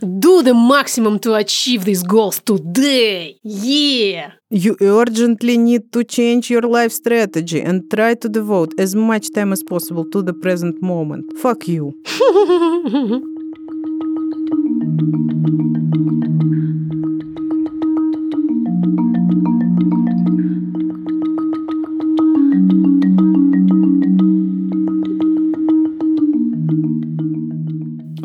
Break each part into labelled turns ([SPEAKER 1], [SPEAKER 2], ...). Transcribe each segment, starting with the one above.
[SPEAKER 1] Do the maximum to achieve these goals today. Yeah.
[SPEAKER 2] You urgently need to change your life strategy and try to devote as much time as possible to the present moment. Fuck you.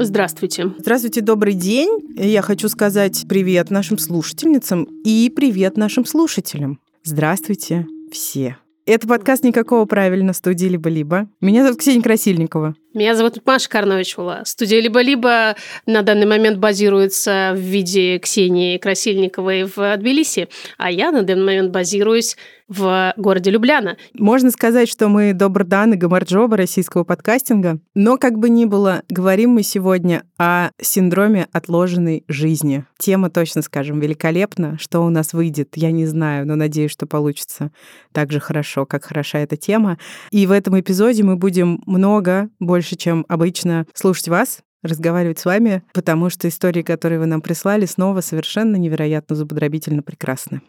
[SPEAKER 1] Здравствуйте.
[SPEAKER 2] Здравствуйте, добрый день. Я хочу сказать привет нашим слушательницам и привет нашим слушателям. Здравствуйте все. Это подкаст «Никакого правильно» студии «Либо-либо». Меня зовут Ксения Красильникова.
[SPEAKER 1] Меня зовут Маша Карновичула. Студия «Либо-либо» на данный момент базируется в виде Ксении Красильниковой в Тбилиси, а я на данный момент базируюсь в городе Любляна.
[SPEAKER 2] Можно сказать, что мы Добрдан и Гамарджоба российского подкастинга, но как бы ни было, говорим мы сегодня о синдроме отложенной жизни. Тема, точно скажем, великолепна. Что у нас выйдет, я не знаю, но надеюсь, что получится так же хорошо, как хороша эта тема. И в этом эпизоде мы будем много, больше больше, чем обычно слушать вас, разговаривать с вами, потому что истории, которые вы нам прислали, снова совершенно невероятно зубодробительно прекрасны.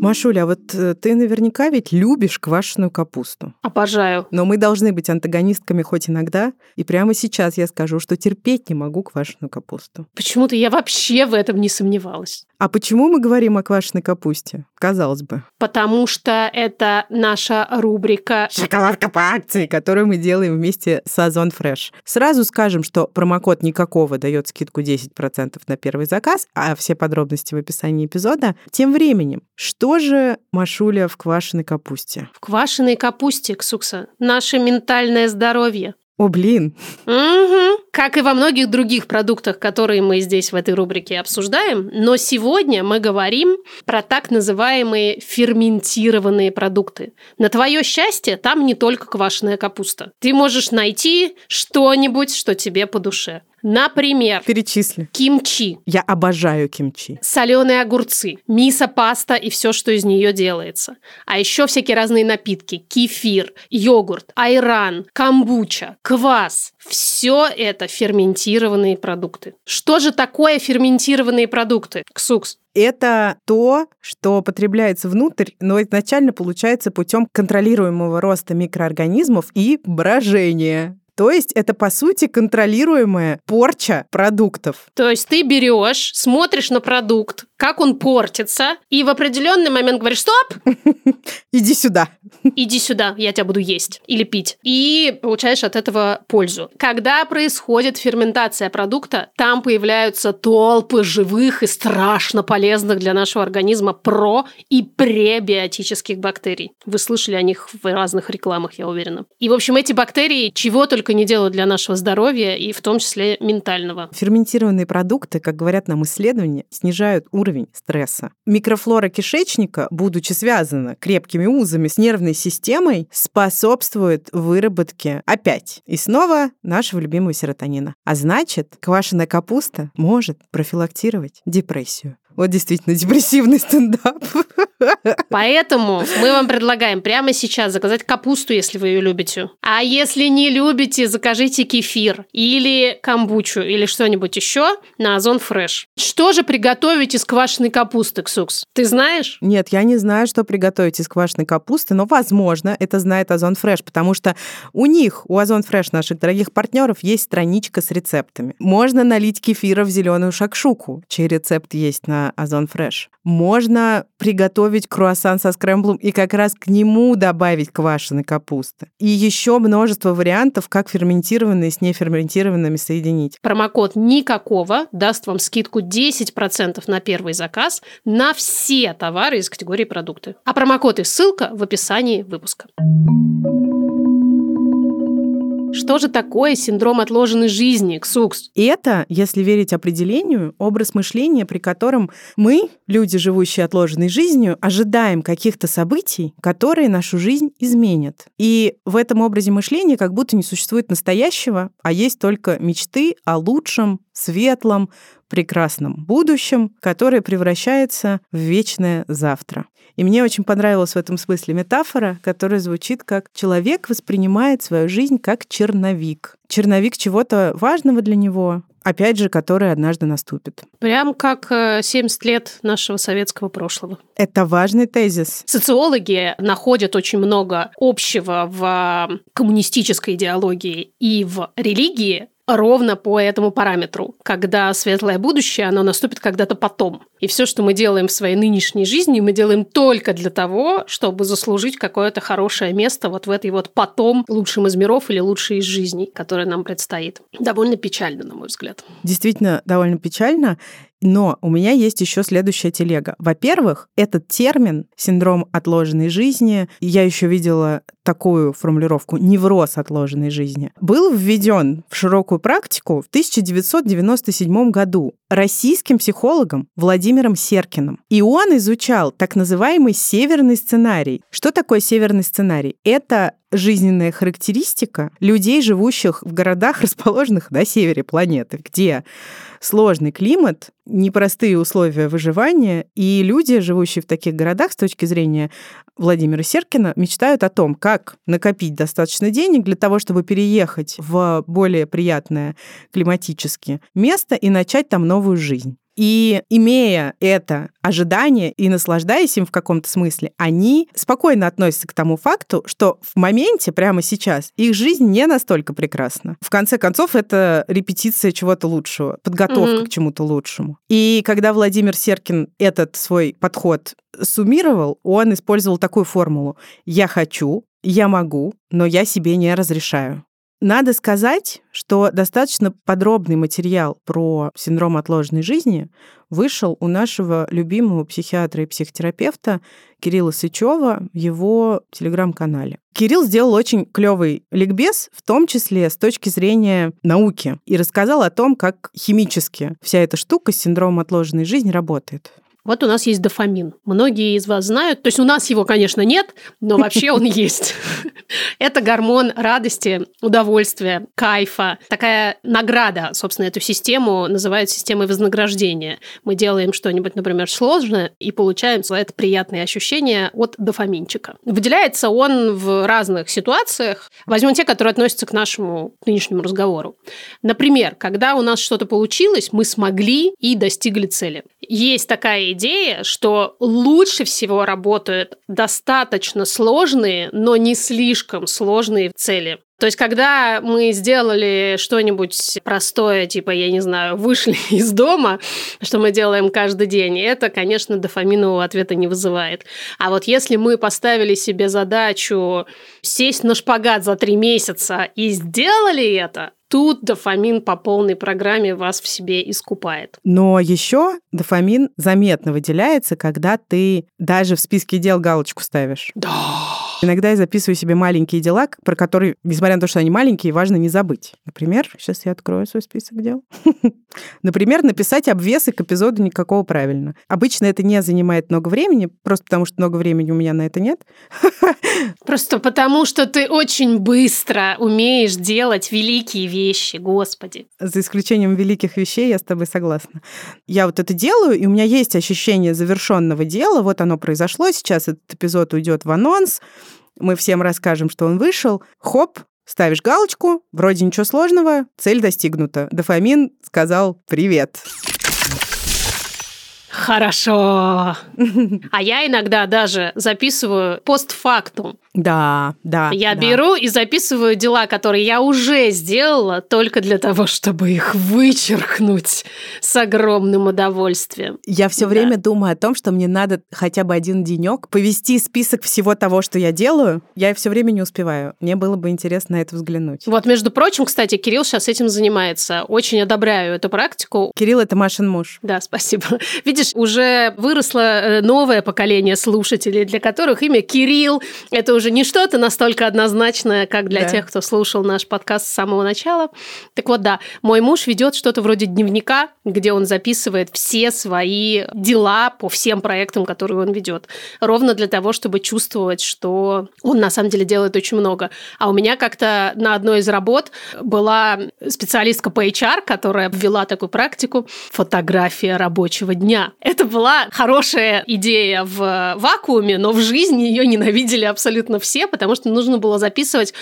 [SPEAKER 2] Машуля, а вот э, ты наверняка ведь любишь квашеную капусту.
[SPEAKER 1] Обожаю.
[SPEAKER 2] Но мы должны быть антагонистками хоть иногда. И прямо сейчас я скажу, что терпеть не могу квашеную капусту.
[SPEAKER 1] Почему-то я вообще в этом не сомневалась.
[SPEAKER 2] А почему мы говорим о квашеной капусте? Казалось бы.
[SPEAKER 1] Потому что это наша рубрика
[SPEAKER 2] «Шоколадка по акции», которую мы делаем вместе с Озон Fresh. Сразу скажем, что промокод никакого дает скидку 10% на первый заказ, а все подробности в описании эпизода. Тем временем, что же, Машуля, в квашеной капусте?
[SPEAKER 1] В квашеной капусте, Ксукса, наше ментальное здоровье.
[SPEAKER 2] О, блин.
[SPEAKER 1] Угу. Как и во многих других продуктах, которые мы здесь в этой рубрике обсуждаем. Но сегодня мы говорим про так называемые ферментированные продукты. На твое счастье, там не только квашеная капуста. Ты можешь найти что-нибудь, что тебе по душе. Например,
[SPEAKER 2] Перечисли.
[SPEAKER 1] кимчи,
[SPEAKER 2] Я обожаю кимчи.
[SPEAKER 1] соленые огурцы, мисо, паста и все, что из нее делается. А еще всякие разные напитки, кефир, йогурт, айран, камбуча, квас. Все это ферментированные продукты. Что же такое ферментированные продукты? Ксукс.
[SPEAKER 2] Это то, что потребляется внутрь, но изначально получается путем контролируемого роста микроорганизмов и брожения. То есть это, по сути, контролируемая порча продуктов.
[SPEAKER 1] То есть ты берешь, смотришь на продукт, как он портится, и в определенный момент говоришь, стоп,
[SPEAKER 2] Иди сюда.
[SPEAKER 1] иди сюда, я тебя буду есть или пить. И получаешь от этого пользу. Когда происходит ферментация продукта, там появляются толпы живых и страшно полезных для нашего организма про- и пребиотических бактерий. Вы слышали о них в разных рекламах, я уверена. И, в общем, эти бактерии чего только не делают для нашего здоровья, и в том числе ментального.
[SPEAKER 2] Ферментированные продукты, как говорят нам исследования, снижают уровень стресса. Микрофлора кишечника, будучи связана крепкими узами с нервной системой, способствует выработке опять и снова нашего любимого серотонина. А значит, квашеная капуста может профилактировать депрессию. Вот действительно депрессивный стендап.
[SPEAKER 1] Поэтому мы вам предлагаем прямо сейчас заказать капусту, если вы ее любите. А если не любите, закажите кефир или камбучу или что-нибудь еще на Озон Фреш. Что же приготовить из квашеной капусты, Ксукс? Ты знаешь?
[SPEAKER 2] Нет, я не знаю, что приготовить из квашеной капусты, но, возможно, это знает Озон Фреш, потому что у них, у Озон Фреш, наших дорогих партнеров, есть страничка с рецептами. Можно налить кефира в зеленую шакшуку, чей рецепт есть на Озон Фреш. Можно приготовить круассан со скрэмблом и как раз к нему добавить квашеной капусты. И еще множество вариантов, как ферментированные с неферментированными соединить.
[SPEAKER 1] Промокод никакого даст вам скидку 10% на первый заказ на все товары из категории продукты. А промокод и ссылка в описании выпуска. Что же такое синдром отложенной жизни, Ксукс?
[SPEAKER 2] Это, если верить определению, образ мышления, при котором мы, люди, живущие отложенной жизнью, ожидаем каких-то событий, которые нашу жизнь изменят. И в этом образе мышления как будто не существует настоящего, а есть только мечты о лучшем, светлом, прекрасном будущем, которое превращается в вечное завтра. И мне очень понравилась в этом смысле метафора, которая звучит как «человек воспринимает свою жизнь как черновик». Черновик чего-то важного для него, опять же, который однажды наступит.
[SPEAKER 1] Прям как 70 э, лет нашего советского прошлого.
[SPEAKER 2] Это важный тезис.
[SPEAKER 1] Социологи находят очень много общего в коммунистической идеологии и в религии, ровно по этому параметру, когда светлое будущее, оно наступит когда-то потом. И все, что мы делаем в своей нынешней жизни, мы делаем только для того, чтобы заслужить какое-то хорошее место вот в этой вот потом лучшем из миров или лучшей из жизней, которая нам предстоит. Довольно печально, на мой взгляд.
[SPEAKER 2] Действительно, довольно печально. Но у меня есть еще следующая телега. Во-первых, этот термин синдром отложенной жизни, я еще видела такую формулировку невроз отложенной жизни, был введен в широкую практику в 1997 году российским психологом Владимиром Серкиным. И он изучал так называемый северный сценарий. Что такое северный сценарий? Это жизненная характеристика людей, живущих в городах, расположенных на севере планеты, где сложный климат, непростые условия выживания, и люди, живущие в таких городах, с точки зрения Владимира Серкина, мечтают о том, как накопить достаточно денег для того, чтобы переехать в более приятное климатически место и начать там новую жизнь. И имея это ожидание и наслаждаясь им в каком-то смысле, они спокойно относятся к тому факту, что в моменте, прямо сейчас, их жизнь не настолько прекрасна. В конце концов, это репетиция чего-то лучшего, подготовка угу. к чему-то лучшему. И когда Владимир Серкин этот свой подход суммировал, он использовал такую формулу. Я хочу, я могу, но я себе не разрешаю. Надо сказать, что достаточно подробный материал про синдром отложенной жизни вышел у нашего любимого психиатра и психотерапевта Кирилла Сычева в его телеграм-канале. Кирилл сделал очень клевый ликбез, в том числе с точки зрения науки, и рассказал о том, как химически вся эта штука с синдромом отложенной жизни работает.
[SPEAKER 1] Вот у нас есть дофамин. Многие из вас знают, то есть у нас его, конечно, нет, но вообще он есть. Это гормон радости, удовольствия, кайфа. Такая награда, собственно, эту систему называют системой вознаграждения. Мы делаем что-нибудь, например, сложное и получаем за это приятные ощущения от дофаминчика. Выделяется он в разных ситуациях. Возьмем те, которые относятся к нашему нынешнему разговору. Например, когда у нас что-то получилось, мы смогли и достигли цели. Есть такая идея, что лучше всего работают достаточно сложные, но не слишком сложные цели. То есть, когда мы сделали что-нибудь простое, типа, я не знаю, вышли из дома, что мы делаем каждый день, это, конечно, дофаминового ответа не вызывает. А вот если мы поставили себе задачу сесть на шпагат за три месяца и сделали это, Тут дофамин по полной программе вас в себе искупает.
[SPEAKER 2] Но еще дофамин заметно выделяется, когда ты даже в списке дел галочку ставишь.
[SPEAKER 1] Да.
[SPEAKER 2] Иногда я записываю себе маленькие дела, про которые, несмотря на то, что они маленькие, важно не забыть. Например, сейчас я открою свой список дел. Например, написать обвесы к эпизоду никакого правильно. Обычно это не занимает много времени, просто потому что много времени у меня на это нет.
[SPEAKER 1] Просто потому что ты очень быстро умеешь делать великие вещи, господи.
[SPEAKER 2] За исключением великих вещей я с тобой согласна. Я вот это делаю, и у меня есть ощущение завершенного дела. Вот оно произошло, сейчас этот эпизод уйдет в анонс мы всем расскажем, что он вышел, хоп, ставишь галочку, вроде ничего сложного, цель достигнута. Дофамин сказал «Привет».
[SPEAKER 1] Хорошо. А я иногда даже записываю постфактум.
[SPEAKER 2] Да, да.
[SPEAKER 1] Я
[SPEAKER 2] да.
[SPEAKER 1] беру и записываю дела, которые я уже сделала, только для того, чтобы их вычеркнуть с огромным удовольствием.
[SPEAKER 2] Я все да. время думаю о том, что мне надо хотя бы один денек повести список всего того, что я делаю. Я все время не успеваю. Мне было бы интересно на это взглянуть.
[SPEAKER 1] Вот, между прочим, кстати, Кирилл сейчас этим занимается. Очень одобряю эту практику.
[SPEAKER 2] Кирилл это Машин муж.
[SPEAKER 1] Да, спасибо. Видишь, уже выросло э, новое поколение слушателей, для которых имя Кирилл это уже тоже не что-то настолько однозначное, как для
[SPEAKER 2] Да.
[SPEAKER 1] тех, кто слушал наш подкаст с самого начала. Так вот, да, мой муж ведет что-то вроде дневника, где он записывает все свои дела по всем проектам, которые он ведет. Ровно для того, чтобы чувствовать, что он на самом деле делает очень много. А у меня как-то на одной из работ была специалистка по HR, которая ввела такую практику фотография рабочего дня. Это была хорошая идея в вакууме, но в жизни ее ненавидели абсолютно все, потому что нужно было записывать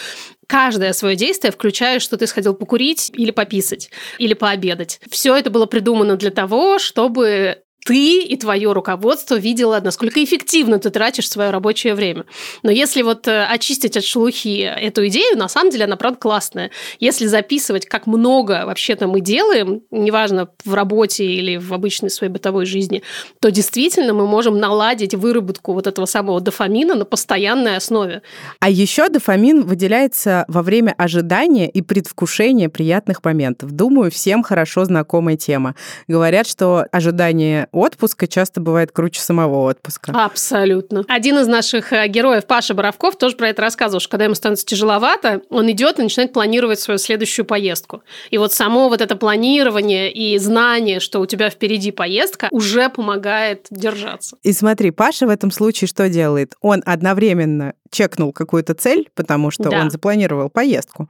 [SPEAKER 1] каждое свое действие, включая, что ты сходил покурить или пописать, или пообедать. Все это было придумано для того, чтобы ты и твое руководство видело, насколько эффективно ты тратишь свое рабочее время. Но если вот э, очистить от шелухи эту идею, на самом деле она, правда, классная. Если записывать, как много вообще-то мы делаем, неважно, в работе или в обычной своей бытовой жизни, то действительно мы можем наладить выработку вот этого самого дофамина на постоянной основе.
[SPEAKER 2] А еще дофамин выделяется во время ожидания и предвкушения приятных моментов. Думаю, всем хорошо знакомая тема. Говорят, что ожидание отпуска часто бывает круче самого отпуска.
[SPEAKER 1] Абсолютно. Один из наших э, героев, Паша Боровков, тоже про это рассказывал, что когда ему становится тяжеловато, он идет и начинает планировать свою следующую поездку. И вот само вот это планирование и знание, что у тебя впереди поездка, уже помогает держаться.
[SPEAKER 2] И смотри, Паша в этом случае что делает? Он одновременно чекнул какую-то цель, потому что
[SPEAKER 1] Да.
[SPEAKER 2] он запланировал поездку,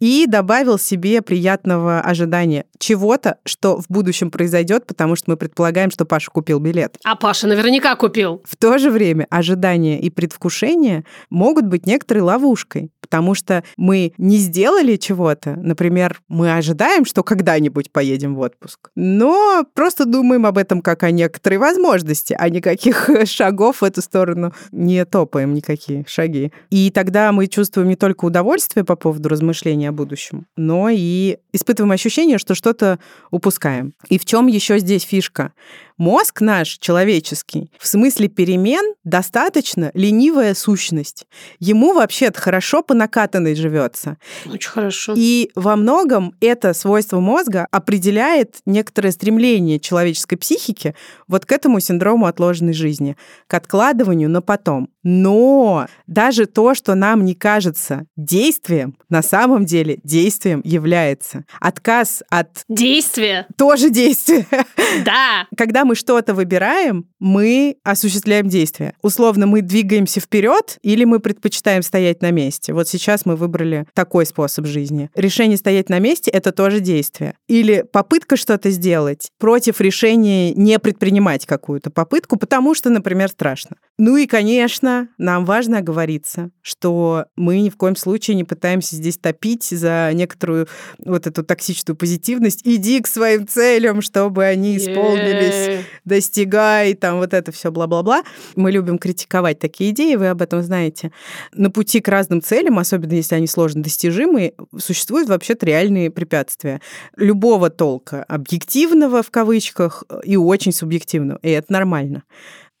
[SPEAKER 2] и добавил себе приятного ожидания чего-то, что в будущем произойдет, потому что мы предполагаем, что Паша купил билет.
[SPEAKER 1] А Паша наверняка купил.
[SPEAKER 2] В то же время ожидание и предвкушение могут быть некоторой ловушкой, потому что мы не сделали чего-то, например, мы ожидаем, что когда-нибудь поедем в отпуск, но просто думаем об этом как о некоторой возможности, а никаких шагов в эту сторону не топаем, никакие шаги. И тогда мы чувствуем не только удовольствие по поводу размышления о будущем, но и испытываем ощущение, что что-то упускаем. И в чем еще здесь фишка? Мозг наш человеческий в смысле перемен достаточно ленивая сущность. Ему вообще-то хорошо по накатанной живется.
[SPEAKER 1] Очень хорошо.
[SPEAKER 2] И во многом это свойство мозга определяет некоторое стремление человеческой психики вот к этому синдрому отложенной жизни, к откладыванию на потом. Но даже то, что нам не кажется действием, на самом деле действием является. Отказ от
[SPEAKER 1] Действие.
[SPEAKER 2] тоже действия.
[SPEAKER 1] Да.
[SPEAKER 2] Когда мы что-то выбираем, мы осуществляем действие. Условно, мы двигаемся вперед или мы предпочитаем стоять на месте. Вот сейчас мы выбрали такой способ жизни. Решение стоять на месте — это тоже действие. Или попытка что-то сделать против решения не предпринимать какую-то попытку, потому что, например, страшно. Ну и, конечно, нам важно оговориться, что мы ни в коем случае не пытаемся здесь топить за некоторую вот эту токсичную позитивность. Иди к своим целям, чтобы они исполнились
[SPEAKER 1] Е-е.
[SPEAKER 2] достигай, там вот это все бла-бла-бла. Мы любим критиковать такие идеи, вы об этом знаете. На пути к разным целям, особенно если они сложно достижимые, существуют вообще-то реальные препятствия. Любого толка, объективного в кавычках и очень субъективного. И это нормально.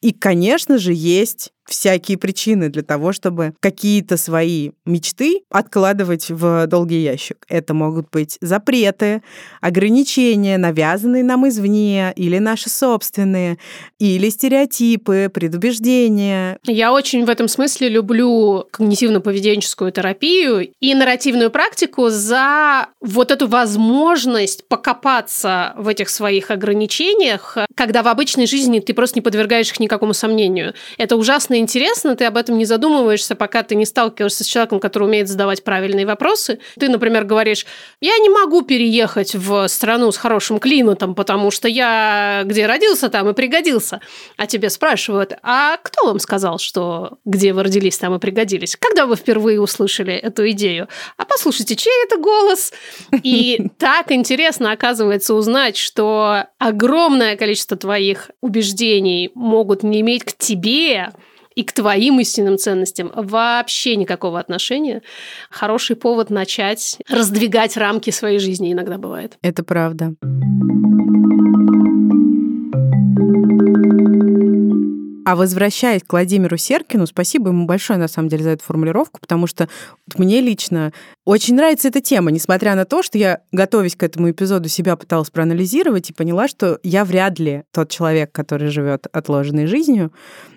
[SPEAKER 2] И, конечно же, есть всякие причины для того, чтобы какие-то свои мечты откладывать в долгий ящик. Это могут быть запреты, ограничения, навязанные нам извне, или наши собственные, или стереотипы, предубеждения.
[SPEAKER 1] Я очень в этом смысле люблю когнитивно-поведенческую терапию и нарративную практику за вот эту возможность покопаться в этих своих ограничениях, когда в обычной жизни ты просто не подвергаешь их никакому сомнению. Это ужасно интересно, ты об этом не задумываешься, пока ты не сталкиваешься с человеком, который умеет задавать правильные вопросы. Ты, например, говоришь, я не могу переехать в страну с хорошим климатом, потому что я где родился, там и пригодился. А тебе спрашивают, а кто вам сказал, что где вы родились, там и пригодились? Когда вы впервые услышали эту идею? А послушайте, чей это голос? И так интересно, оказывается, узнать, что огромное количество твоих убеждений могут не иметь к тебе и к твоим истинным ценностям вообще никакого отношения. Хороший повод начать раздвигать рамки своей жизни иногда бывает.
[SPEAKER 2] Это правда. А возвращаясь к Владимиру Серкину, спасибо ему большое, на самом деле, за эту формулировку, потому что мне лично очень нравится эта тема, несмотря на то, что я, готовясь к этому эпизоду, себя пыталась проанализировать и поняла, что я вряд ли тот человек, который живет отложенной жизнью,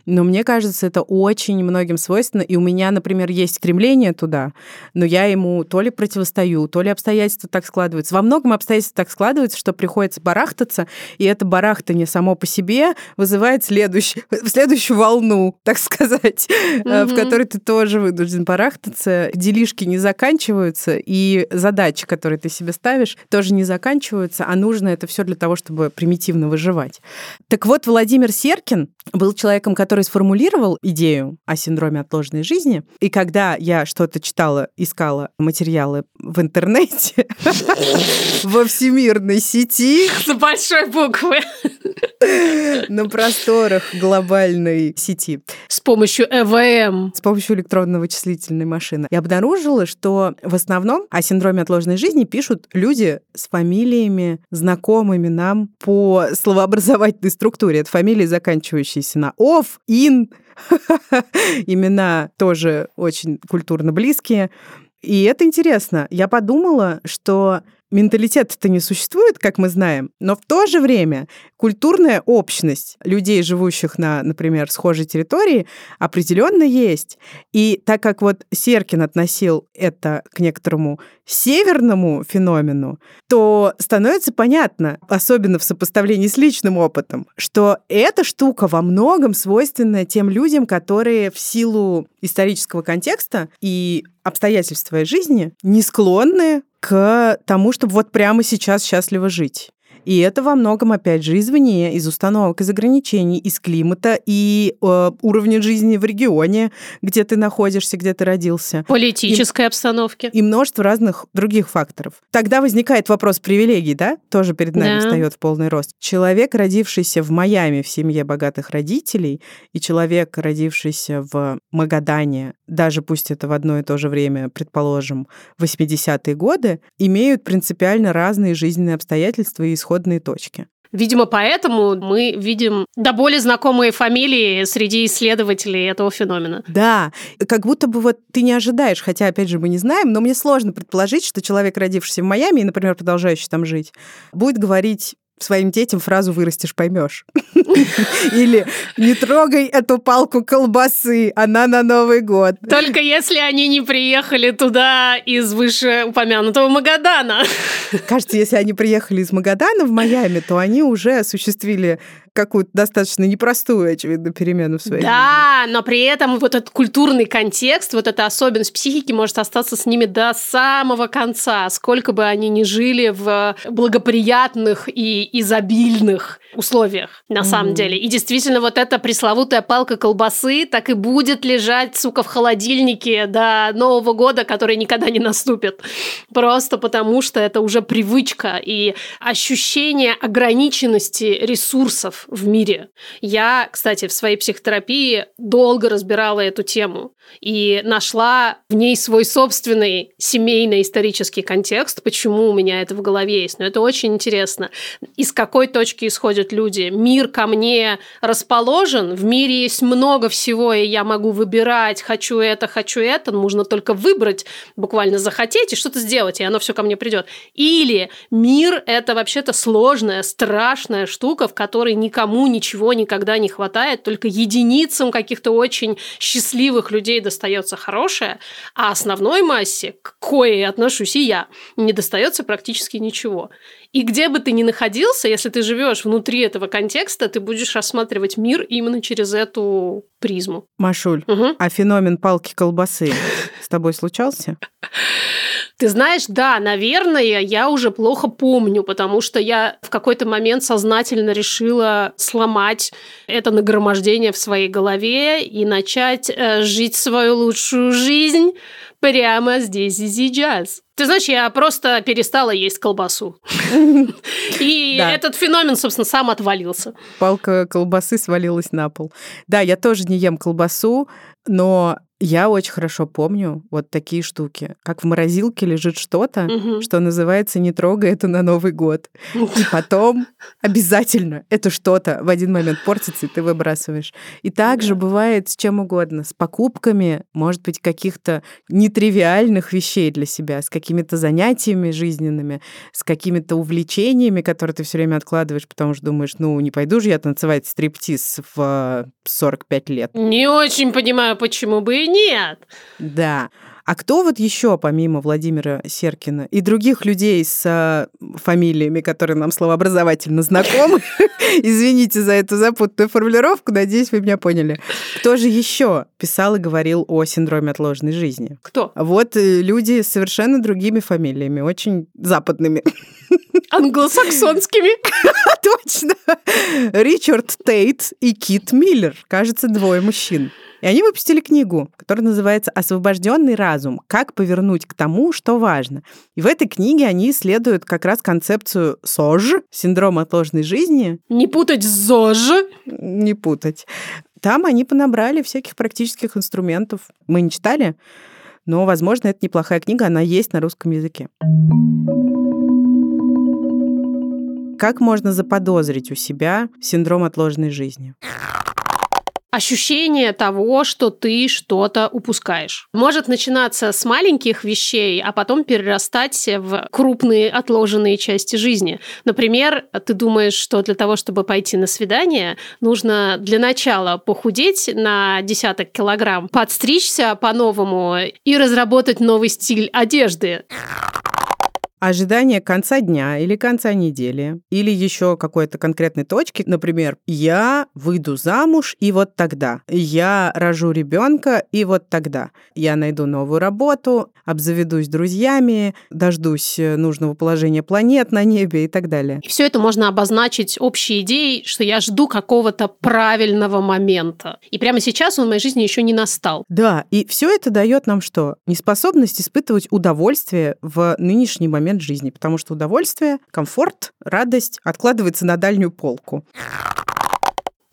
[SPEAKER 2] Но мне кажется, это очень многим свойственно. И у меня, например, есть стремление туда, но я ему то ли противостою, то ли обстоятельства так складываются. Во многом обстоятельства так складываются, что приходится барахтаться, и это барахтание само по себе вызывает следующий, следующую волну, так сказать, mm-hmm. в которой ты тоже вынужден барахтаться. Делишки не заканчиваются, и задачи, которые ты себе ставишь, тоже не заканчиваются, а нужно это все для того, чтобы примитивно выживать. Так вот, Владимир Серкин был человеком, который сформулировал идею о синдроме отложенной жизни. И когда я что-то читала, искала материалы в интернете, во всемирной сети...
[SPEAKER 1] С большой буквы.
[SPEAKER 2] На просторах глобальной сети.
[SPEAKER 1] С помощью ЭВМ.
[SPEAKER 2] С помощью электронной вычислительной машины. Я обнаружила, что в основном о синдроме отложенной жизни пишут люди с фамилиями, знакомыми нам по словообразовательной структуре. Это фамилии, заканчивающиеся на «ов», «ин». Имена тоже очень культурно близкие. И это интересно. Я подумала, что менталитет-то не существует, как мы знаем, но в то же время культурная общность людей, живущих на, например, схожей территории, определенно есть. И так как вот Серкин относил это к некоторому северному феномену, то становится понятно, особенно в сопоставлении с личным опытом, что эта штука во многом свойственна тем людям, которые в силу исторического контекста и обстоятельств своей жизни не склонны к тому, чтобы вот прямо сейчас счастливо жить. И это во многом, опять же, извне, из установок, из ограничений, из климата и э, уровня жизни в регионе, где ты находишься, где ты родился.
[SPEAKER 1] Политической и, обстановки.
[SPEAKER 2] И множество разных других факторов. Тогда возникает вопрос привилегий, да? Тоже перед нами да. встает в полный рост. Человек, родившийся в Майами в семье богатых родителей, и человек, родившийся в Магадане, даже пусть это в одно и то же время, предположим, 80-е годы, имеют принципиально разные жизненные обстоятельства и исход исходные точки.
[SPEAKER 1] Видимо, поэтому мы видим до более знакомые фамилии среди исследователей этого феномена.
[SPEAKER 2] Да, как будто бы вот ты не ожидаешь, хотя, опять же, мы не знаем, но мне сложно предположить, что человек, родившийся в Майами и, например, продолжающий там жить, будет говорить своим детям фразу «вырастешь, поймешь». Или «не трогай эту палку колбасы, она на Новый год».
[SPEAKER 1] Только если они не приехали туда из вышеупомянутого Магадана.
[SPEAKER 2] Кажется, если они приехали из Магадана в Майами, то они уже осуществили какую-то достаточно непростую, очевидно, перемену в своей
[SPEAKER 1] да,
[SPEAKER 2] жизни.
[SPEAKER 1] но при этом вот этот культурный контекст, вот эта особенность психики может остаться с ними до самого конца, сколько бы они ни жили в благоприятных и изобильных условиях, на mm-hmm. самом деле. И действительно, вот эта пресловутая палка колбасы так и будет лежать, сука, в холодильнике до Нового года, который никогда не наступит. Просто потому, что это уже привычка и ощущение ограниченности ресурсов в мире. Я, кстати, в своей психотерапии долго разбирала эту тему и нашла в ней свой собственный семейный исторический контекст, почему у меня это в голове есть. Но это очень интересно. Из какой точки исходят люди? Мир ко мне расположен, в мире есть много всего, и я могу выбирать, хочу это, хочу это, нужно только выбрать, буквально захотеть и что-то сделать, и оно все ко мне придет. Или мир – это вообще-то сложная, страшная штука, в которой никому ничего никогда не хватает, только единицам каких-то очень счастливых людей достается хорошее, а основной массе, к коей отношусь и я, не достается практически ничего. И где бы ты ни находился, если ты живешь внутри этого контекста, ты будешь рассматривать мир именно через эту призму.
[SPEAKER 2] Машуль, угу. а феномен палки колбасы с тобой случался?
[SPEAKER 1] Ты знаешь, да, наверное, я уже плохо помню, потому что я в какой-то момент сознательно решила сломать это нагромождение в своей голове и начать э, жить свою лучшую жизнь прямо здесь и сейчас. Ты знаешь, я просто перестала есть колбасу. И этот феномен, собственно, сам отвалился.
[SPEAKER 2] Палка колбасы свалилась на пол. Да, я тоже не ем колбасу, но Я очень хорошо помню вот такие штуки. Как в морозилке лежит что-то,
[SPEAKER 1] Мгм.
[SPEAKER 2] что называется «не трогай это на Новый год». И потом обязательно это что-то в один момент портится, и ты выбрасываешь. И также бывает с чем угодно. С покупками, может быть, каких-то нетривиальных вещей для себя, с какими-то занятиями жизненными, с какими-то увлечениями, которые ты все время откладываешь, потому что думаешь, ну, не пойду же я танцевать стриптиз в э, 45 лет.
[SPEAKER 1] Не очень понимаю, почему бы и нет.
[SPEAKER 2] Да. А кто вот еще, помимо Владимира Серкина и других людей с э, фамилиями, которые нам словообразовательно знакомы, извините за эту запутанную формулировку, надеюсь, вы меня поняли, кто же еще писал и говорил о синдроме отложенной жизни?
[SPEAKER 1] Кто?
[SPEAKER 2] Вот э, люди с совершенно другими фамилиями, очень западными.
[SPEAKER 1] Англосаксонскими.
[SPEAKER 2] Точно. Ричард Тейт и Кит Миллер. Кажется, двое мужчин. И они выпустили книгу, которая называется «Освобожденный разум. Как повернуть к тому, что важно». И в этой книге они исследуют как раз концепцию СОЖ, синдром отложенной жизни,
[SPEAKER 1] Не путать с ЗОЖ.
[SPEAKER 2] не путать. Там они понабрали всяких практических инструментов. Мы не читали, но, возможно, это неплохая книга, она есть на русском языке. Как можно заподозрить у себя синдром отложенной жизни?
[SPEAKER 1] Ощущение того, что ты что-то упускаешь. Может начинаться с маленьких вещей, а потом перерастать в крупные отложенные части жизни. Например, ты думаешь, что для того, чтобы пойти на свидание, нужно для начала похудеть на десяток килограмм, подстричься по-новому и разработать новый стиль одежды.
[SPEAKER 2] Ожидание конца дня или конца недели, или еще какой-то конкретной точки, например, я выйду замуж и вот тогда, я рожу ребенка и вот тогда, я найду новую работу, обзаведусь друзьями, дождусь э, нужного положения планет на небе и так далее.
[SPEAKER 1] И все это можно обозначить общей идеей, что я жду какого-то правильного момента. И прямо сейчас он в моей жизни еще не настал.
[SPEAKER 2] Да, и все это дает нам что? Неспособность испытывать удовольствие в нынешний момент жизни, потому что удовольствие, комфорт, радость откладывается на дальнюю полку.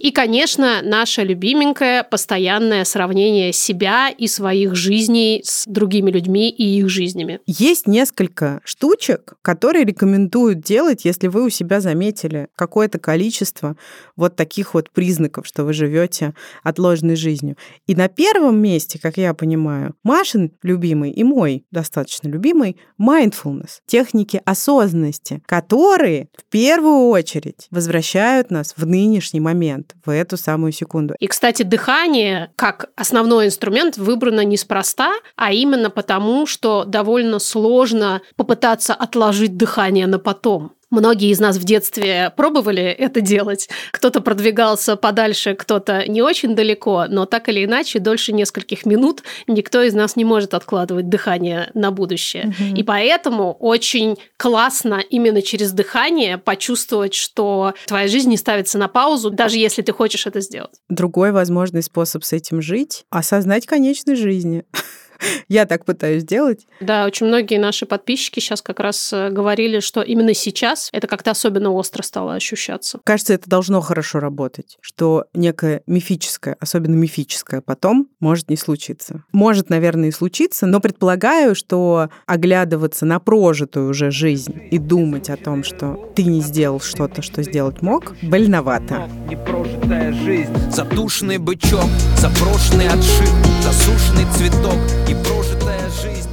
[SPEAKER 1] И, конечно, наше любименькое постоянное сравнение себя и своих жизней с другими людьми и их жизнями.
[SPEAKER 2] Есть несколько штучек, которые рекомендуют делать, если вы у себя заметили какое-то количество вот таких вот признаков, что вы живете отложенной жизнью. И на первом месте, как я понимаю, Машин любимый и мой достаточно любимый mindfulness, техники осознанности, которые в первую очередь возвращают нас в нынешний момент, в эту самую секунду.
[SPEAKER 1] И, кстати, дыхание как основной инструмент выбрано неспроста, а именно потому, что довольно сложно попытаться отложить дыхание на потом. Многие из нас в детстве пробовали это делать. Кто-то продвигался подальше, кто-то не очень далеко, но так или иначе, дольше нескольких минут никто из нас не может откладывать дыхание на будущее.
[SPEAKER 2] Мгм.
[SPEAKER 1] И поэтому очень классно именно через дыхание почувствовать, что твоя жизнь не ставится на паузу, даже если ты хочешь это сделать.
[SPEAKER 2] Другой возможный способ с этим жить — осознать конечность жизни. Я так пытаюсь делать.
[SPEAKER 1] Да, очень многие наши подписчики сейчас как раз э, говорили, что именно сейчас это как-то особенно остро стало ощущаться.
[SPEAKER 2] Кажется, это должно хорошо работать, что некое мифическое, особенно мифическое потом может не случиться. Может, наверное, и случиться, но предполагаю, что оглядываться на прожитую уже жизнь и думать о том, что ты не сделал что-то, что сделать мог, больновато.
[SPEAKER 3] Непрожитая жизнь Затушенный бычок, запрошенный отшив Засушенный цветок и прожитая жизнь.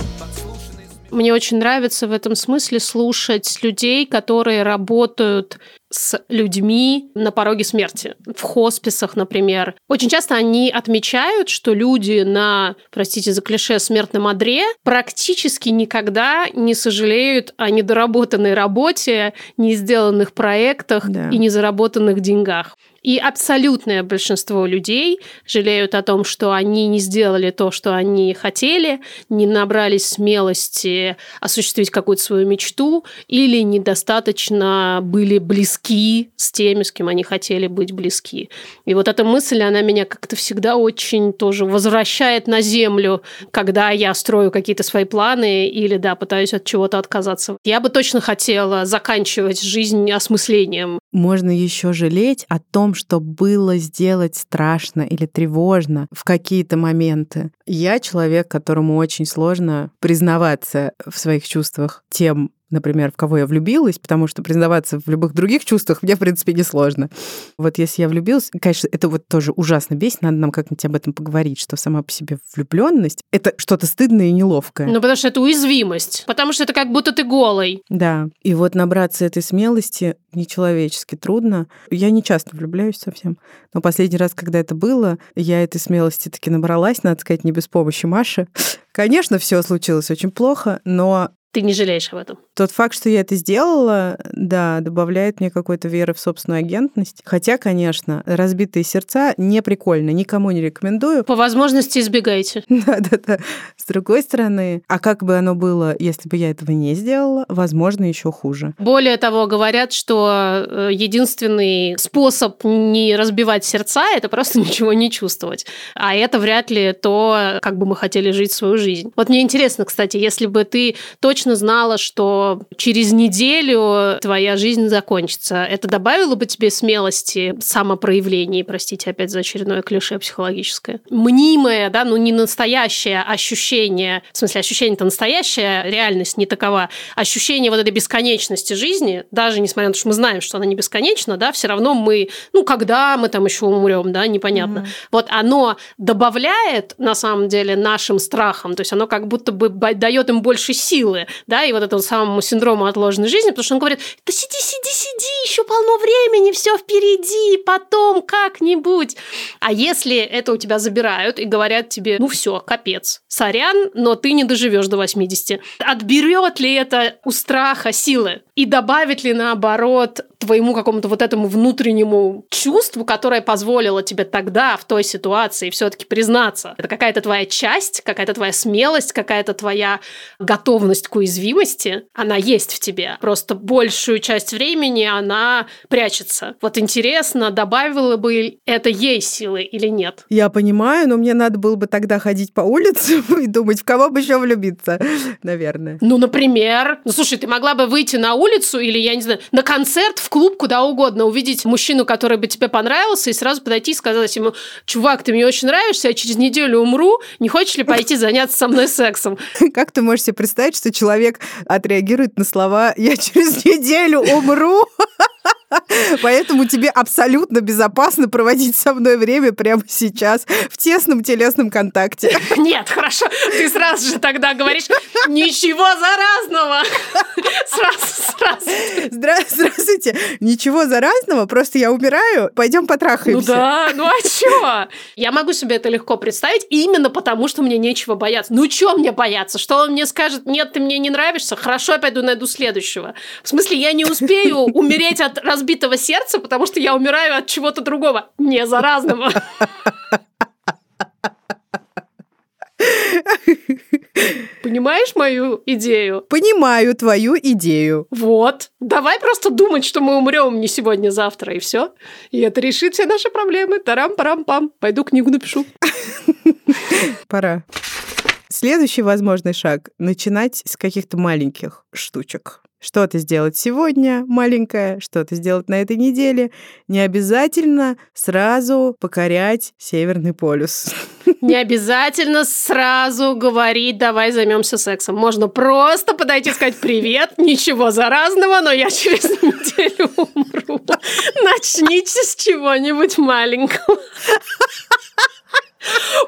[SPEAKER 1] Мне очень нравится в этом смысле слушать людей, которые работают с людьми на пороге смерти, в хосписах, например. Очень часто они отмечают, что люди на, простите за клише, смертном одре практически никогда не сожалеют о недоработанной работе, не сделанных проектах
[SPEAKER 2] Да.
[SPEAKER 1] и не заработанных деньгах. И абсолютное большинство людей жалеют о том, что они не сделали то, что они хотели, не набрались смелости осуществить какую-то свою мечту или недостаточно были близки с теми, с кем они хотели быть близки. И вот эта мысль, она меня как-то всегда очень тоже возвращает на землю, когда я строю какие-то свои планы или, да, пытаюсь от чего-то отказаться. Я бы точно хотела заканчивать жизнь осмыслением
[SPEAKER 2] можно еще жалеть о том, что было сделать страшно или тревожно в какие-то моменты. Я человек, которому очень сложно признаваться в своих чувствах тем, например, в кого я влюбилась, потому что признаваться в любых других чувствах мне, в принципе, несложно. Вот если я влюбилась, конечно, это вот тоже ужасно бесит, надо нам как-нибудь об этом поговорить, что сама по себе влюбленность — это что-то стыдное и неловкое.
[SPEAKER 1] Ну, потому что это уязвимость, потому что это как будто ты голый.
[SPEAKER 2] Да, и вот набраться этой смелости нечеловечески трудно. Я не часто влюбляюсь совсем, но последний раз, когда это было, я этой смелости таки набралась, надо сказать, не без помощи Маши. Конечно, все случилось очень плохо, но
[SPEAKER 1] ты не жалеешь об этом.
[SPEAKER 2] Тот факт, что я это сделала, да, добавляет мне какой-то веры в собственную агентность. Хотя, конечно, разбитые сердца не прикольно, никому не рекомендую.
[SPEAKER 1] По возможности избегайте.
[SPEAKER 2] Да-да-да. С другой стороны, а как бы оно было, если бы я этого не сделала, возможно, еще хуже.
[SPEAKER 1] Более того, говорят, что э, единственный способ не разбивать сердца – это просто ничего не чувствовать. А это вряд ли то, как бы мы хотели жить свою жизнь. Вот мне интересно, кстати, если бы ты точно точно знала, что через неделю твоя жизнь закончится. Это добавило бы тебе смелости, самопроявления, простите опять за очередное клише психологическое. Мнимое, да, ну не настоящее ощущение, в смысле ощущение-то настоящее, реальность не такова, ощущение вот этой бесконечности жизни, даже несмотря на то, что мы знаем, что она не бесконечна, да, все равно мы, ну, когда мы там еще умрем, да, непонятно. Mm-hmm. Вот оно добавляет, на самом деле, нашим страхам, то есть оно как будто бы дает им больше силы, да, и вот этому самому синдрому отложенной жизни, потому что он говорит, да сиди, сиди, сиди, еще полно времени, все впереди, потом как-нибудь. А если это у тебя забирают и говорят тебе, ну все, капец, сорян, но ты не доживешь до 80. Отберет ли это у страха силы? И добавит ли наоборот твоему какому-то вот этому внутреннему чувству, которое позволило тебе тогда в той ситуации все-таки признаться? Это какая-то твоя часть, какая-то твоя смелость, какая-то твоя готовность к уязвимости, она есть в тебе. Просто большую часть времени она прячется. Вот интересно, добавила бы это ей силы или нет?
[SPEAKER 2] Я понимаю, но мне надо было бы тогда ходить по улице и думать, в кого бы еще влюбиться, наверное.
[SPEAKER 1] Ну, например, ну, слушай, ты могла бы выйти на улицу или, я не знаю, на концерт, в клуб, куда угодно, увидеть мужчину, который бы тебе понравился, и сразу подойти и сказать ему, чувак, ты мне очень нравишься, я через неделю умру, не хочешь ли пойти заняться со мной сексом?
[SPEAKER 2] Как ты можешь себе представить, что человек отреагирует на слова «я через неделю умру». Поэтому тебе абсолютно безопасно проводить со мной время прямо сейчас в тесном телесном контакте.
[SPEAKER 1] Нет, хорошо. Ты сразу же тогда говоришь «Ничего заразного!»
[SPEAKER 2] Здра здравствуйте. Ничего заразного, просто я умираю. Пойдем потрахаемся.
[SPEAKER 1] Ну да, ну а чё? Я могу себе это легко представить именно потому, что мне нечего бояться. Ну чё мне бояться? Что он мне скажет «Нет, ты мне не нравишься?» Хорошо, я пойду найду следующего. В смысле, я не успею умереть от разбитого сердца, потому что я умираю от чего-то другого, не заразного. Понимаешь мою идею?
[SPEAKER 2] Понимаю твою идею.
[SPEAKER 1] Вот. Давай просто думать, что мы умрем не сегодня, завтра, и все. И это решит все наши проблемы. Тарам-парам-пам. Пойду книгу напишу.
[SPEAKER 2] Пора. Следующий возможный шаг – начинать с каких-то маленьких штучек что-то сделать сегодня маленькое, что-то сделать на этой неделе. Не обязательно сразу покорять Северный полюс.
[SPEAKER 1] Не обязательно сразу говорить, давай займемся сексом. Можно просто подойти и сказать, привет, ничего заразного, но я через неделю умру. Начните с чего-нибудь маленького.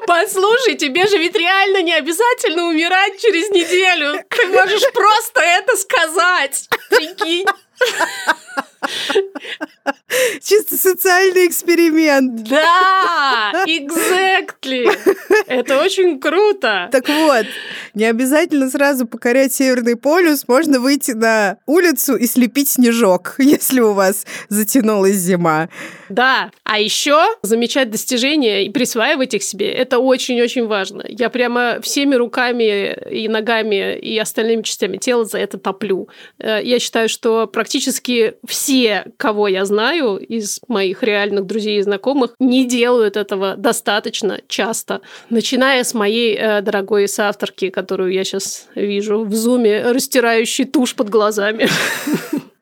[SPEAKER 1] Послушай, тебе же ведь реально не обязательно умирать через неделю. Ты можешь просто это сказать. Прикинь.
[SPEAKER 2] Чисто социальный эксперимент.
[SPEAKER 1] Да, exactly. Это очень круто.
[SPEAKER 2] Так вот, не обязательно сразу покорять Северный полюс. Можно выйти на улицу и слепить снежок, если у вас затянулась зима.
[SPEAKER 1] Да, а еще замечать достижения и присваивать их себе, это очень-очень важно. Я прямо всеми руками и ногами и остальными частями тела за это топлю. Э, я считаю, что практически все, кого я знаю из моих реальных друзей и знакомых, не делают этого достаточно часто. Начиная с моей э, дорогой соавторки, которую я сейчас вижу в зуме, растирающей тушь под глазами.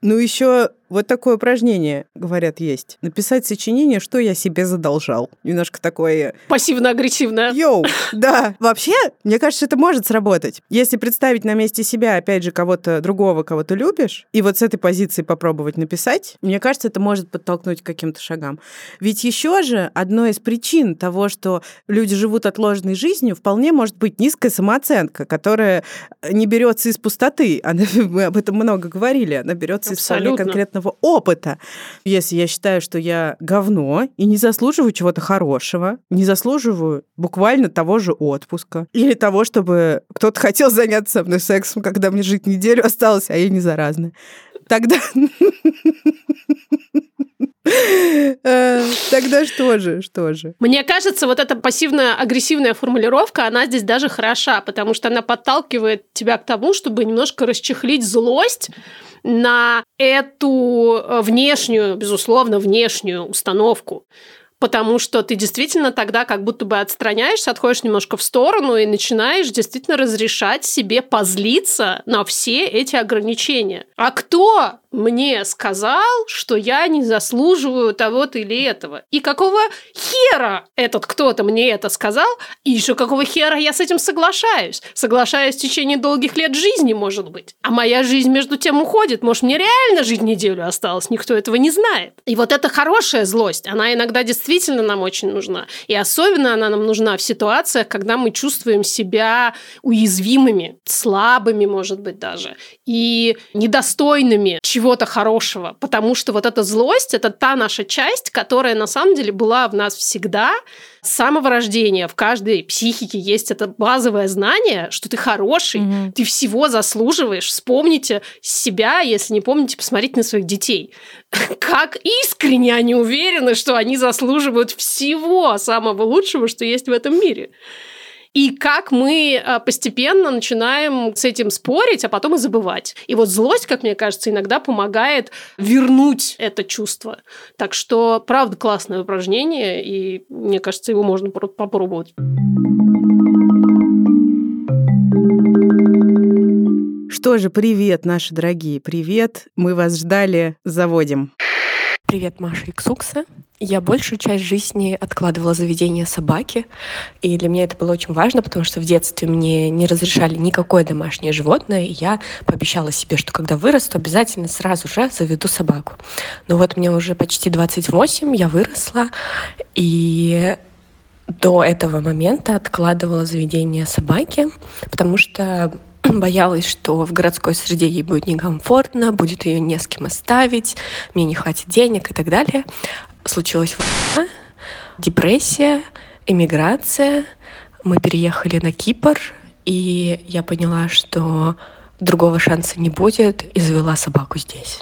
[SPEAKER 2] Ну, еще Вот такое упражнение, говорят, есть. Написать сочинение, что я себе задолжал. Немножко такое...
[SPEAKER 1] Пассивно-агрессивно.
[SPEAKER 2] Йоу, да. Вообще, мне кажется, это может сработать. Если представить на месте себя, опять же, кого-то другого, кого ты любишь, и вот с этой позиции попробовать написать, мне кажется, это может подтолкнуть к каким-то шагам. Ведь еще же одной из причин того, что люди живут отложенной жизнью, вполне может быть низкая самооценка, которая не берется из пустоты. Она, мы об этом много говорили. Она берется из вполне конкретного опыта. Если я считаю, что я говно и не заслуживаю чего-то хорошего, не заслуживаю буквально того же отпуска или того, чтобы кто-то хотел заняться со мной сексом, когда мне жить неделю осталось, а я не заразная. Тогда... Э, тогда что же, что же?
[SPEAKER 1] Мне кажется, вот эта пассивно-агрессивная формулировка, она здесь даже хороша, потому что она подталкивает тебя к тому, чтобы немножко расчехлить злость на эту э, внешнюю, безусловно, внешнюю установку потому что ты действительно тогда как будто бы отстраняешься, отходишь немножко в сторону и начинаешь действительно разрешать себе позлиться на все эти ограничения. А кто мне сказал, что я не заслуживаю того-то или этого. И какого хера этот кто-то мне это сказал, и еще какого хера я с этим соглашаюсь. Соглашаюсь в течение долгих лет жизни, может быть. А моя жизнь между тем уходит. Может, мне реально жить неделю осталось, никто этого не знает. И вот эта хорошая злость, она иногда действительно нам очень нужна. И особенно она нам нужна в ситуациях, когда мы чувствуем себя уязвимыми, слабыми, может быть, даже, и недостойными чего чего-то хорошего, потому что вот эта злость – это та наша часть, которая на самом деле была в нас всегда, с самого рождения. В каждой психике есть это базовое знание, что ты хороший, mm-hmm. ты всего заслуживаешь. Вспомните себя, если не помните, посмотрите на своих детей. Как искренне они уверены, что они заслуживают всего самого лучшего, что есть в этом мире и как мы а, постепенно начинаем с этим спорить, а потом и забывать. И вот злость, как мне кажется, иногда помогает вернуть это чувство. Так что, правда, классное упражнение, и мне кажется, его можно попробовать.
[SPEAKER 2] Что же, привет, наши дорогие, привет. Мы вас ждали, заводим.
[SPEAKER 4] Привет, Маша и Ксукса. Я большую часть жизни откладывала заведение собаки, и для меня это было очень важно, потому что в детстве мне не разрешали никакое домашнее животное, и я пообещала себе, что когда вырасту, обязательно сразу же заведу собаку. Но вот мне уже почти 28, я выросла, и до этого момента откладывала заведение собаки, потому что боялась, что в городской среде ей будет некомфортно, будет ее не с кем оставить, мне не хватит денег и так далее. Случилась депрессия, эмиграция. Мы переехали на Кипр, и я поняла, что другого шанса не будет, и завела собаку здесь.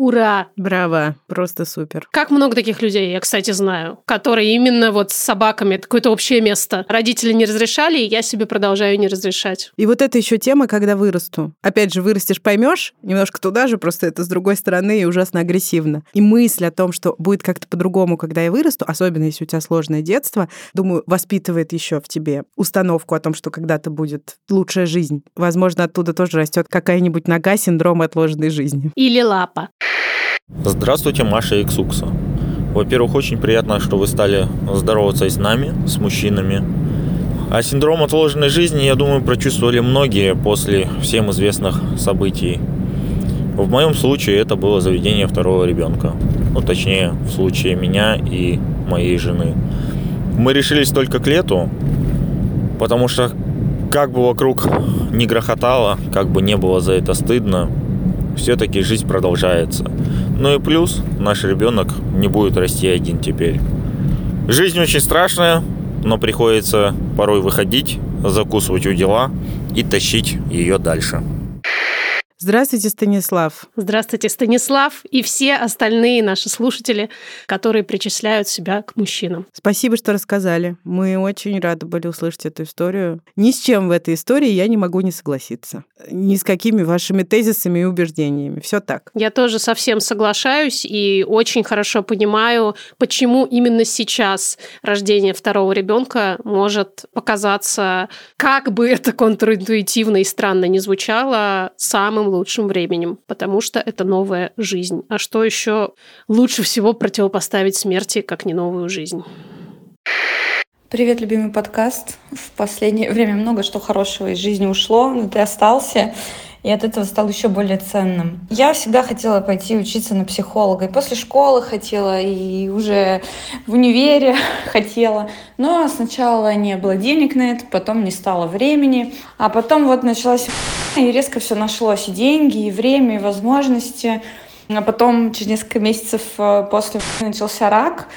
[SPEAKER 1] Ура!
[SPEAKER 2] Браво! Просто супер.
[SPEAKER 1] Как много таких людей, я, кстати, знаю, которые именно вот с собаками, это какое-то общее место. Родители не разрешали, и я себе продолжаю не разрешать.
[SPEAKER 2] И вот это еще тема, когда вырасту. Опять же, вырастешь, поймешь, немножко туда же, просто это с другой стороны и ужасно агрессивно. И мысль о том, что будет как-то по-другому, когда я вырасту, особенно если у тебя сложное детство, думаю, воспитывает еще в тебе установку о том, что когда-то будет лучшая жизнь. Возможно, оттуда тоже растет какая-нибудь нога синдрома отложенной жизни.
[SPEAKER 1] Или лапа.
[SPEAKER 5] Здравствуйте, Маша и Ксукса. Во-первых, очень приятно, что вы стали здороваться с нами, с мужчинами. А синдром отложенной жизни, я думаю, прочувствовали многие после всем известных событий. В моем случае это было заведение второго ребенка. Ну, точнее, в случае меня и моей жены. Мы решились только к лету, потому что как бы вокруг не грохотало, как бы не было за это стыдно, все-таки жизнь продолжается. Ну и плюс, наш ребенок не будет расти один теперь. Жизнь очень страшная, но приходится порой выходить, закусывать у дела и тащить ее дальше.
[SPEAKER 2] Здравствуйте, Станислав.
[SPEAKER 1] Здравствуйте, Станислав и все остальные наши слушатели, которые причисляют себя к мужчинам.
[SPEAKER 2] Спасибо, что рассказали. Мы очень рады были услышать эту историю. Ни с чем в этой истории я не могу не согласиться. Ни с какими вашими тезисами и убеждениями. Все так.
[SPEAKER 1] Я тоже совсем соглашаюсь и очень хорошо понимаю, почему именно сейчас рождение второго ребенка может показаться, как бы это контринтуитивно и странно не звучало, самым лучшим временем, потому что это новая жизнь. А что еще лучше всего противопоставить смерти, как не новую жизнь?
[SPEAKER 6] Привет, любимый подкаст. В последнее время много что хорошего из жизни ушло, но ты остался и от этого стал еще более ценным. Я всегда хотела пойти учиться на психолога, и после школы хотела, и уже в универе хотела, но сначала не было денег на это, потом не стало времени, а потом вот началась и резко все нашлось, и деньги, и время, и возможности. А потом, через несколько месяцев э, после начался рак,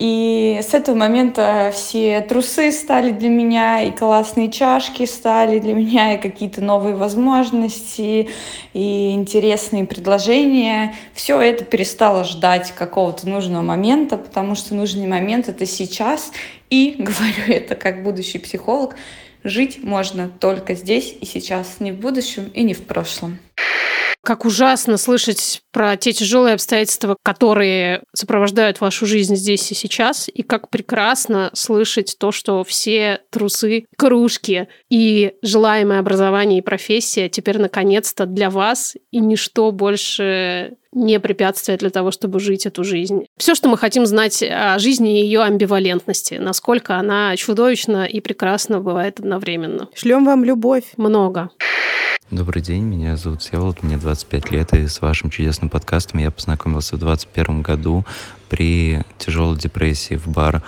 [SPEAKER 6] и с этого момента все трусы стали для меня, и классные чашки стали для меня, и какие-то новые возможности, и интересные предложения. Все это перестало ждать какого-то нужного момента, потому что нужный момент — это сейчас. И, говорю это как будущий психолог, жить можно только здесь и сейчас, не в будущем и не в прошлом.
[SPEAKER 1] Как ужасно слышать про те тяжелые обстоятельства, которые сопровождают вашу жизнь здесь и сейчас, и как прекрасно слышать то, что все трусы, кружки и желаемое образование и профессия теперь наконец-то для вас, и ничто больше не препятствие для того, чтобы жить эту жизнь. Все, что мы хотим знать о жизни и ее амбивалентности, насколько она чудовищна и прекрасна бывает одновременно.
[SPEAKER 2] Шлем вам любовь.
[SPEAKER 1] Много.
[SPEAKER 7] Добрый день, меня зовут Всеволод, мне 25 лет, и с вашим чудесным подкастом я познакомился в 2021 году при тяжелой депрессии в бар.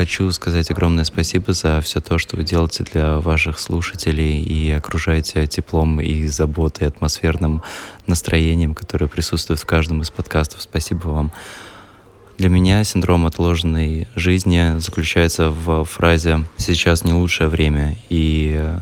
[SPEAKER 7] Хочу сказать огромное спасибо за все то, что вы делаете для ваших слушателей и окружаете теплом и заботой, атмосферным настроением, которое присутствует в каждом из подкастов. Спасибо вам. Для меня синдром отложенной жизни заключается в фразе «сейчас не лучшее время». И э,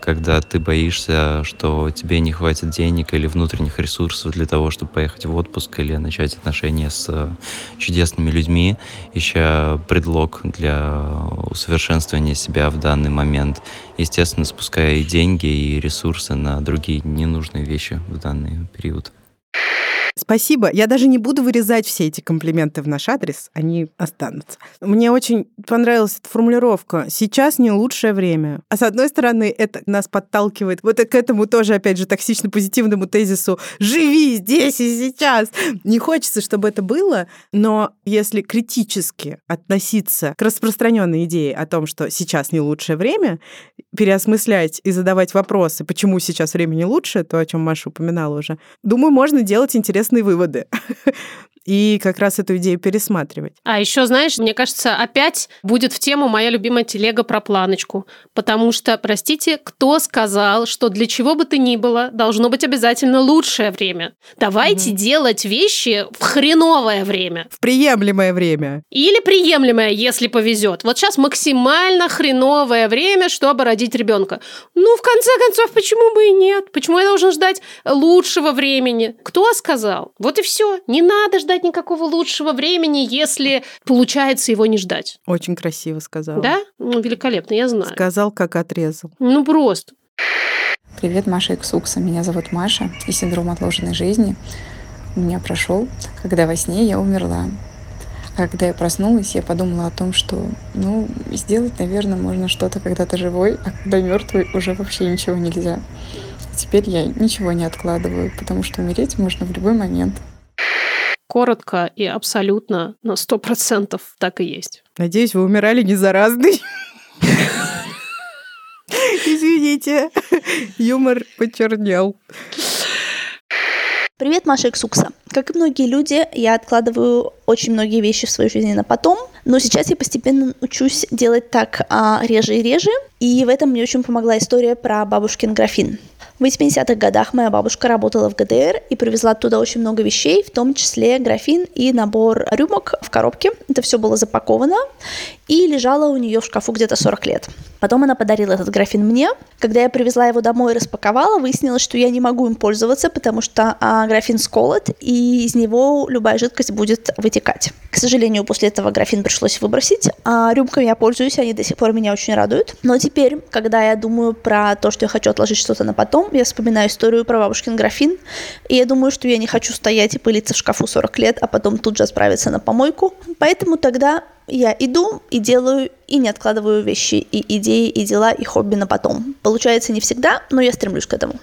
[SPEAKER 7] когда ты боишься, что тебе не хватит денег или внутренних ресурсов для того, чтобы поехать в отпуск или начать отношения с чудесными людьми, ища предлог для усовершенствования себя в данный момент, естественно, спуская и деньги, и ресурсы на другие ненужные вещи в данный период.
[SPEAKER 2] Спасибо. Я даже не буду вырезать все эти комплименты в наш адрес, они останутся. Мне очень понравилась эта формулировка. Сейчас не лучшее время. А с одной стороны, это нас подталкивает вот к этому тоже, опять же, токсично-позитивному тезису «живи здесь и сейчас». Не хочется, чтобы это было, но если критически относиться к распространенной идее о том, что сейчас не лучшее время, переосмыслять и задавать вопросы, почему сейчас время не лучше, то, о чем Маша упоминала уже, думаю, можно делать интересные выводы. и как раз эту идею пересматривать.
[SPEAKER 1] А еще, знаешь, мне кажется, опять будет в тему моя любимая телега про планочку. Потому что, простите, кто сказал, что для чего бы ты ни было, должно быть обязательно лучшее время? Давайте угу. делать вещи в хреновое время.
[SPEAKER 2] В приемлемое время.
[SPEAKER 1] Или приемлемое, если повезет. Вот сейчас максимально хреновое время, чтобы родить ребенка. Ну, в конце концов, почему бы и нет? Почему я должен ждать лучшего времени? Кто сказал? Вот и все. Не надо ждать никакого лучшего времени, если получается его не ждать.
[SPEAKER 2] Очень красиво сказал.
[SPEAKER 1] Да? Ну, великолепно, я знаю.
[SPEAKER 2] Сказал, как отрезал.
[SPEAKER 1] Ну, просто.
[SPEAKER 8] Привет, Маша Иксукса. Меня зовут Маша, и синдром отложенной жизни у меня прошел, когда во сне я умерла. А когда я проснулась, я подумала о том, что, ну, сделать, наверное, можно что-то, когда ты живой, а когда мертвый, уже вообще ничего нельзя. Теперь я ничего не откладываю, потому что умереть можно в любой момент
[SPEAKER 1] коротко и абсолютно на сто процентов так и есть.
[SPEAKER 2] Надеюсь, вы умирали не заразный. Извините, юмор почернел.
[SPEAKER 9] Привет, Маша Иксукса. Как и многие люди, я откладываю очень многие вещи в своей жизни на потом, но сейчас я постепенно учусь делать так а, реже и реже, и в этом мне очень помогла история про бабушкин графин. В 80-х годах моя бабушка работала в ГДР и привезла оттуда очень много вещей, в том числе графин и набор рюмок в коробке. Это все было запаковано и лежало у нее в шкафу где-то 40 лет. Потом она подарила этот графин мне. Когда я привезла его домой и распаковала, выяснилось, что я не могу им пользоваться, потому что а, графин сколот, и из него любая жидкость будет вытекать. К сожалению, после этого графин пришлось выбросить, а рюмками я пользуюсь, они до сих пор меня очень радуют. Но теперь, когда я думаю про то, что я хочу отложить что-то на потом, я вспоминаю историю про бабушкин графин, и я думаю, что я не хочу стоять и пылиться в шкафу 40 лет, а потом тут же отправиться на помойку. Поэтому тогда я иду и делаю, и не откладываю вещи, и идеи, и дела, и хобби на потом. Получается не всегда, но я стремлюсь к этому.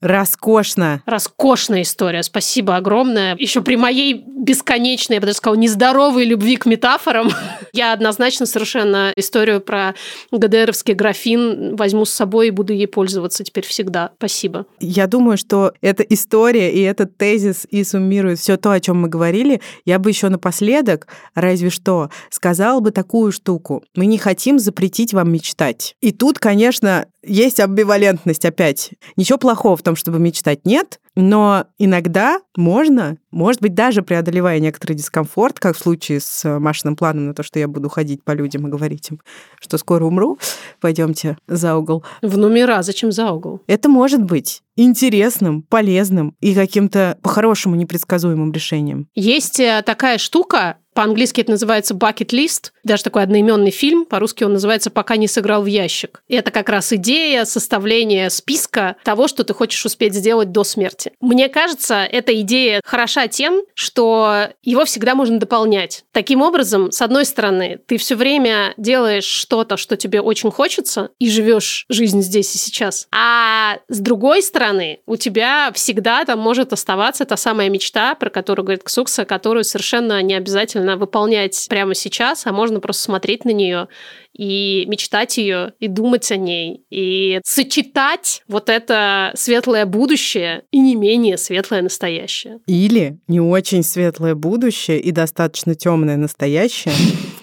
[SPEAKER 2] Роскошно.
[SPEAKER 1] Роскошная история. Спасибо огромное. Еще при моей бесконечной, я бы даже сказала, нездоровой любви к метафорам, я однозначно совершенно историю про ГДРовский графин возьму с собой и буду ей пользоваться теперь всегда. Спасибо.
[SPEAKER 2] Я думаю, что эта история и этот тезис и суммирует все то, о чем мы говорили. Я бы еще напоследок, разве что, сказала бы такую штуку. Мы не хотим запретить вам мечтать. И тут, конечно, есть амбивалентность опять. Ничего плохого в том, чтобы мечтать нет, но иногда можно, может быть, даже преодолевая некоторый дискомфорт, как в случае с э, Машиным планом на то, что я буду ходить по людям и говорить им, что скоро умру, пойдемте за угол.
[SPEAKER 1] В номера, зачем за угол?
[SPEAKER 2] Это может быть интересным, полезным и каким-то по-хорошему непредсказуемым решением.
[SPEAKER 1] Есть э, такая штука, по-английски это называется bucket list, даже такой одноименный фильм, по-русски он называется «Пока не сыграл в ящик». И это как раз идея составления списка того, что ты хочешь успеть сделать до смерти. Мне кажется, эта идея хороша тем, что его всегда можно дополнять. Таким образом, с одной стороны, ты все время делаешь что-то, что тебе очень хочется, и живешь жизнь здесь и сейчас. А с другой стороны, у тебя всегда там может оставаться та самая мечта, про которую говорит Ксукса, которую совершенно не обязательно выполнять прямо сейчас, а можно просто смотреть на нее и мечтать ее, и думать о ней, и сочетать вот это светлое будущее и не менее светлое настоящее.
[SPEAKER 2] Или не очень светлое будущее и достаточно темное настоящее,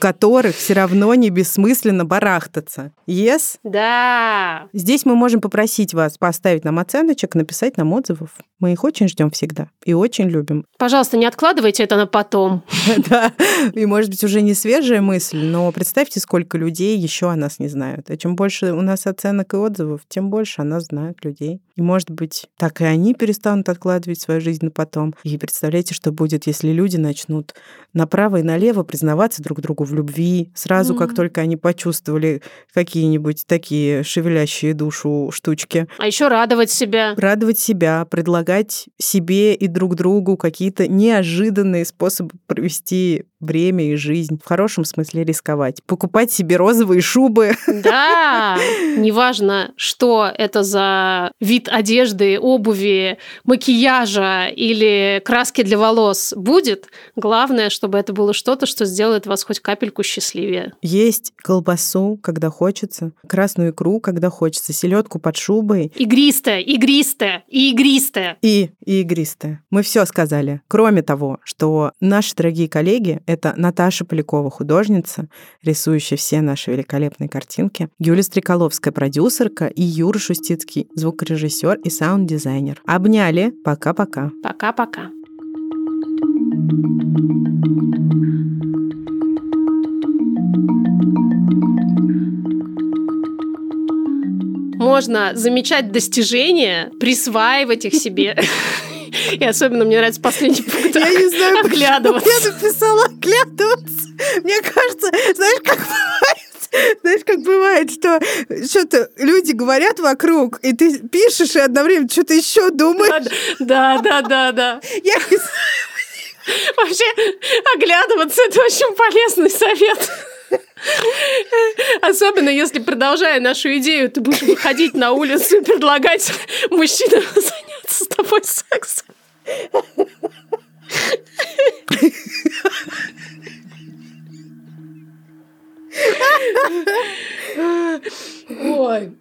[SPEAKER 2] которых все равно не бессмысленно барахтаться. Yes?
[SPEAKER 1] Да.
[SPEAKER 2] Здесь мы можем попросить вас поставить нам оценочек, написать нам отзывов. Мы их очень ждем всегда и очень любим.
[SPEAKER 1] Пожалуйста, не откладывайте это на потом.
[SPEAKER 2] Да, и может быть уже не свежая мысль, но представьте, сколько людей еще о нас не знают. А чем больше у нас оценок и отзывов, тем больше о нас знают людей. И может быть, так и они перестанут откладывать свою жизнь на потом. И представляете, что будет, если люди начнут направо и налево признаваться друг другу в любви, сразу mm-hmm. как только они почувствовали какие-нибудь такие шевелящие душу штучки.
[SPEAKER 1] А еще радовать себя.
[SPEAKER 2] Радовать себя, предлагать себе и друг другу какие-то неожиданные способы провести время и жизнь. В хорошем смысле рисковать. Покупать себе розовые шубы.
[SPEAKER 1] Да, неважно, что это за вид одежды, обуви, макияжа или краски для волос будет. Главное, чтобы это было что-то, что сделает вас хоть капельку счастливее.
[SPEAKER 2] Есть колбасу, когда хочется, красную икру, когда хочется, селедку под шубой.
[SPEAKER 1] Игристая, игристая и игристая.
[SPEAKER 2] И, и игристая. Мы все сказали. Кроме того, что наши дорогие коллеги — это Наташа Полякова, художница, рисующая все наши великолепные картинки, Юлия Стреколовская, продюсерка, и Юра Шустицкий, звукорежиссер и саунд-дизайнер. Обняли. Пока-пока.
[SPEAKER 1] Пока-пока. Можно замечать достижения, присваивать их себе. И особенно мне нравится последний пункт.
[SPEAKER 2] Я не знаю,
[SPEAKER 1] оглядываться.
[SPEAKER 2] Я написала оглядываться. Мне кажется, знаешь, как бывает, знаешь, как бывает, что что-то люди говорят вокруг, и ты пишешь, и одновременно что-то еще думаешь.
[SPEAKER 1] Да, да, да, да.
[SPEAKER 2] Я не
[SPEAKER 1] Вообще, оглядываться – это очень полезный совет. Особенно если, продолжая нашу идею, ты будешь выходить на улицу и предлагать мужчинам с тобой сексом. Ой.